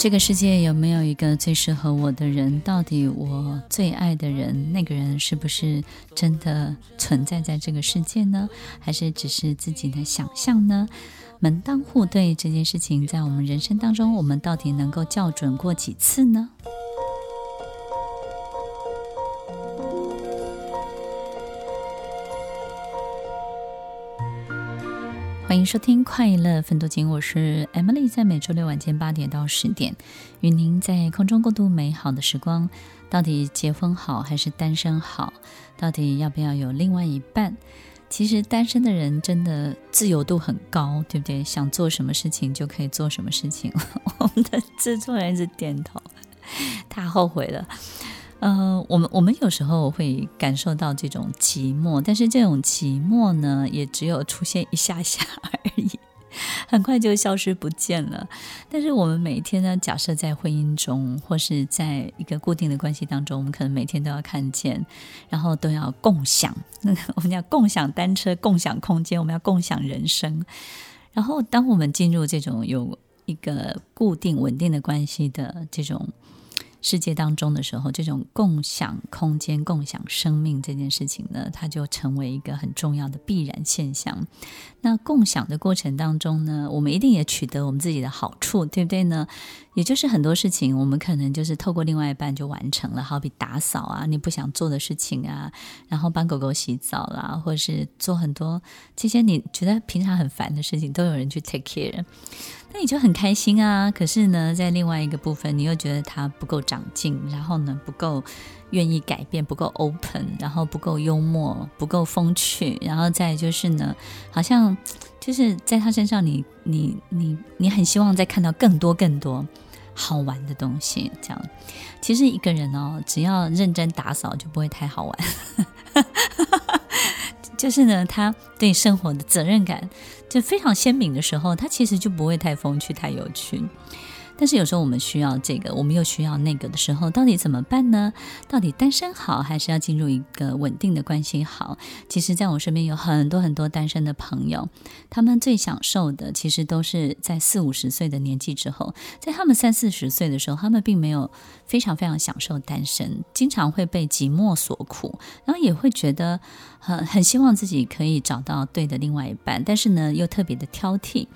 这个世界有没有一个最适合我的人？到底我最爱的人，那个人是不是真的存在在这个世界呢？还是只是自己的想象呢？门当户对这件事情，在我们人生当中，我们到底能够校准过几次呢？欢迎收听快乐分多金，我是 Emily，在每周六晚间八点到十点，与您在空中共度美好的时光。到底结婚好还是单身好？到底要不要有另外一半？其实单身的人真的自由度很高，对不对？想做什么事情就可以做什么事情。我们的制作人一直点头，他后悔了。呃，我们我们有时候会感受到这种寂寞，但是这种寂寞呢，也只有出现一下下而已，很快就消失不见了。但是我们每天呢，假设在婚姻中，或是在一个固定的关系当中，我们可能每天都要看见，然后都要共享。我们要共享单车，共享空间，我们要共享人生。然后，当我们进入这种有一个固定稳定的关系的这种。世界当中的时候，这种共享空间、共享生命这件事情呢，它就成为一个很重要的必然现象。那共享的过程当中呢，我们一定也取得我们自己的好处，对不对呢？也就是很多事情，我们可能就是透过另外一半就完成了，好比打扫啊，你不想做的事情啊，然后帮狗狗洗澡啦，或者是做很多这些你觉得平常很烦的事情，都有人去 take care。那你就很开心啊！可是呢，在另外一个部分，你又觉得他不够长进，然后呢，不够愿意改变，不够 open，然后不够幽默，不够风趣，然后再就是呢，好像就是在他身上你，你你你很希望再看到更多更多好玩的东西。这样，其实一个人哦，只要认真打扫，就不会太好玩。就是呢，他对生活的责任感就非常鲜明的时候，他其实就不会太风趣、太有趣。但是有时候我们需要这个，我们又需要那个的时候，到底怎么办呢？到底单身好，还是要进入一个稳定的关系好？其实，在我身边有很多很多单身的朋友，他们最享受的，其实都是在四五十岁的年纪之后，在他们三四十岁的时候，他们并没有非常非常享受单身，经常会被寂寞所苦，然后也会觉得很很希望自己可以找到对的另外一半，但是呢，又特别的挑剔，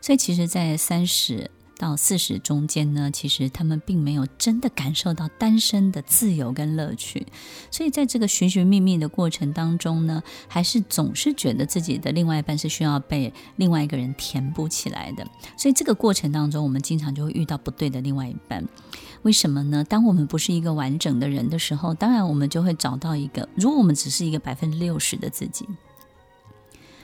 所以其实，在三十。到四十中间呢，其实他们并没有真的感受到单身的自由跟乐趣，所以在这个寻寻觅觅的过程当中呢，还是总是觉得自己的另外一半是需要被另外一个人填补起来的。所以这个过程当中，我们经常就会遇到不对的另外一半。为什么呢？当我们不是一个完整的人的时候，当然我们就会找到一个，如果我们只是一个百分之六十的自己。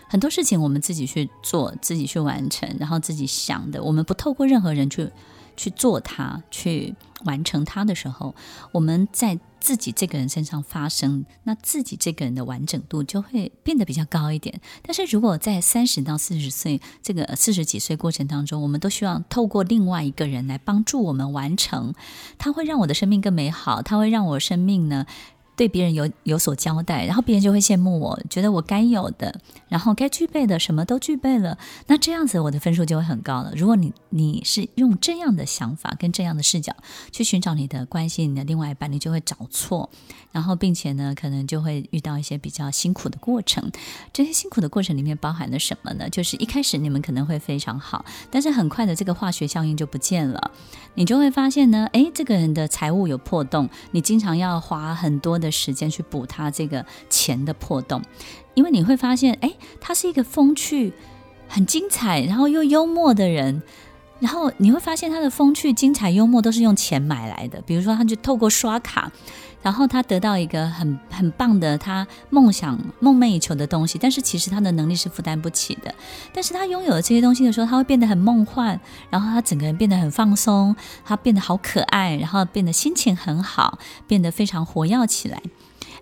很多事情我们自己去做，自己去完成，然后自己想的，我们不透过任何人去去做它，去完成它的时候，我们在自己这个人身上发生，那自己这个人的完整度就会变得比较高一点。但是如果在三十到四十岁这个四十几岁过程当中，我们都希望透过另外一个人来帮助我们完成，它会让我的生命更美好，它会让我生命呢，对别人有有所交代，然后别人就会羡慕我，觉得我该有的，然后该具备的什么都具备了，那这样子我的分数就会很高了。如果你你是用这样的想法跟这样的视角去寻找你的关系，你的另外一半，你就会找错，然后并且呢，可能就会遇到一些比较辛苦的过程。这些辛苦的过程里面包含了什么呢？就是一开始你们可能会非常好，但是很快的这个化学效应就不见了，你就会发现呢，诶，这个人的财务有破洞，你经常要花很多的。时间去补他这个钱的破洞，因为你会发现，哎，他是一个风趣、很精彩，然后又幽默的人，然后你会发现他的风趣、精彩、幽默都是用钱买来的。比如说，他就透过刷卡，然后他得到一个很很棒的他梦想、梦寐以求的东西，但是其实他的能力是负担不起的。但是他拥有了这些东西的时候，他会变得很梦幻，然后他整个人变得很放松，他变得好可爱，然后变得心情很好，变得非常活跃起来。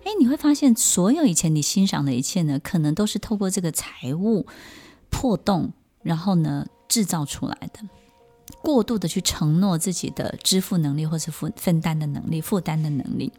哎，你会发现，所有以前你欣赏的一切呢，可能都是透过这个财务破洞，然后呢制造出来的。过度的去承诺自己的支付能力，或是负分担的能力、负担的能力，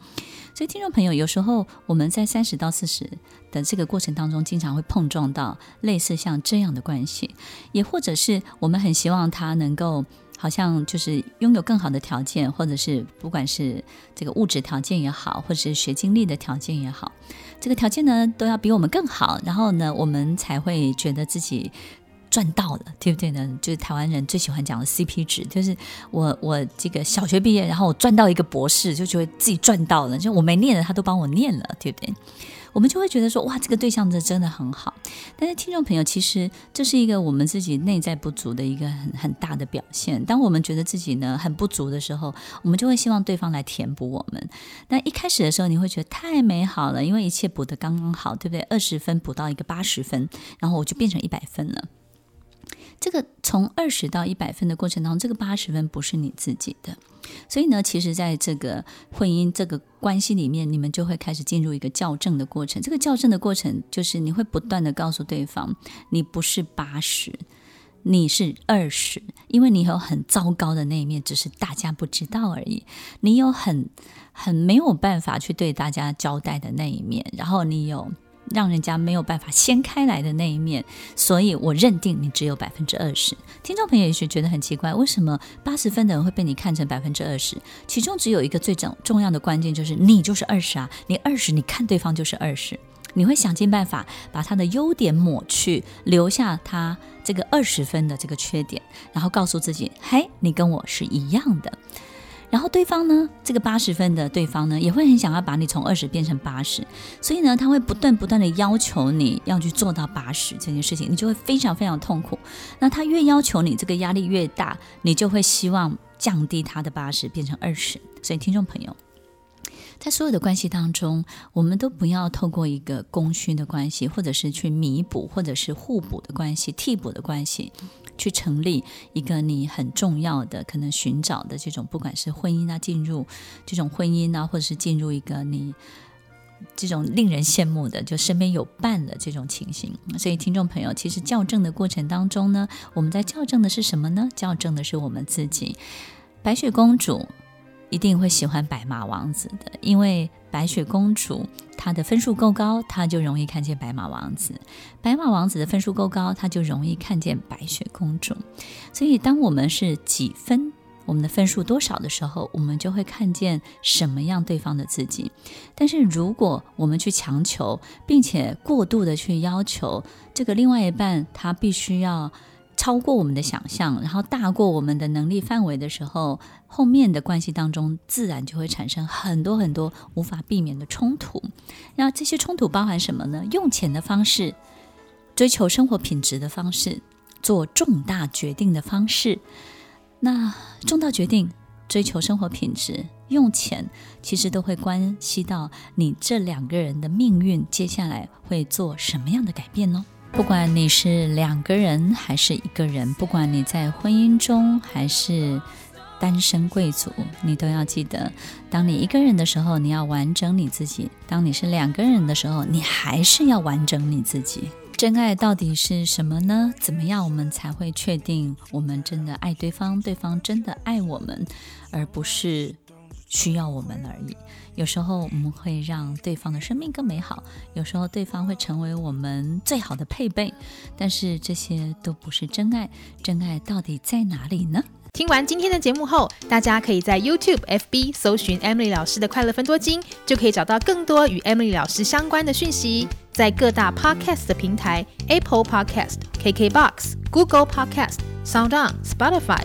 所以听众朋友，有时候我们在三十到四十的这个过程当中，经常会碰撞到类似像这样的关系，也或者是我们很希望他能够好像就是拥有更好的条件，或者是不管是这个物质条件也好，或者是学经历的条件也好，这个条件呢都要比我们更好，然后呢，我们才会觉得自己。赚到了，对不对呢？就是台湾人最喜欢讲的 CP 值，就是我我这个小学毕业，然后我赚到一个博士，就觉得自己赚到了。就我没念的，他都帮我念了，对不对？我们就会觉得说，哇，这个对象这真的很好。但是听众朋友，其实这是一个我们自己内在不足的一个很很大的表现。当我们觉得自己呢很不足的时候，我们就会希望对方来填补我们。那一开始的时候，你会觉得太美好了，因为一切补得刚刚好，对不对？二十分补到一个八十分，然后我就变成一百分了。这个从二十到一百分的过程当中，这个八十分不是你自己的，所以呢，其实在这个婚姻这个关系里面，你们就会开始进入一个校正的过程。这个校正的过程就是你会不断的告诉对方，你不是八十，你是二十，因为你有很糟糕的那一面，只是大家不知道而已。你有很很没有办法去对大家交代的那一面，然后你有。让人家没有办法掀开来的那一面，所以我认定你只有百分之二十。听众朋友也许觉得很奇怪，为什么八十分的人会被你看成百分之二十？其中只有一个最重重要的关键，就是你就是二十啊！你二十，你看对方就是二十，你会想尽办法把他的优点抹去，留下他这个二十分的这个缺点，然后告诉自己：嘿，你跟我是一样的。然后对方呢，这个八十分的对方呢，也会很想要把你从二十变成八十，所以呢，他会不断不断的要求你要去做到八十这件事情，你就会非常非常痛苦。那他越要求你，这个压力越大，你就会希望降低他的八十变成二十。所以听众朋友，在所有的关系当中，我们都不要透过一个供需的关系，或者是去弥补，或者是互补的关系、替补的关系。去成立一个你很重要的可能寻找的这种，不管是婚姻啊，进入这种婚姻啊，或者是进入一个你这种令人羡慕的，就身边有伴的这种情形。所以，听众朋友，其实校正的过程当中呢，我们在校正的是什么呢？校正的是我们自己。白雪公主一定会喜欢白马王子的，因为。白雪公主她的分数够高，她就容易看见白马王子；白马王子的分数够高，他就容易看见白雪公主。所以，当我们是几分，我们的分数多少的时候，我们就会看见什么样对方的自己。但是，如果我们去强求，并且过度的去要求这个另外一半，他必须要。超过我们的想象，然后大过我们的能力范围的时候，后面的关系当中自然就会产生很多很多无法避免的冲突。那这些冲突包含什么呢？用钱的方式，追求生活品质的方式，做重大决定的方式。那重大决定、追求生活品质、用钱，其实都会关系到你这两个人的命运，接下来会做什么样的改变呢？不管你是两个人还是一个人，不管你在婚姻中还是单身贵族，你都要记得，当你一个人的时候，你要完整你自己；当你是两个人的时候，你还是要完整你自己。真爱到底是什么呢？怎么样我们才会确定我们真的爱对方，对方真的爱我们，而不是需要我们而已？有时候我们会让对方的生命更美好，有时候对方会成为我们最好的配备，但是这些都不是真爱。真爱到底在哪里呢？听完今天的节目后，大家可以在 YouTube、FB 搜寻 Emily 老师的快乐分多金，就可以找到更多与 Emily 老师相关的讯息。在各大 Podcast 的平台，Apple Podcast、KKBox、Google Podcast、SoundOn、Spotify、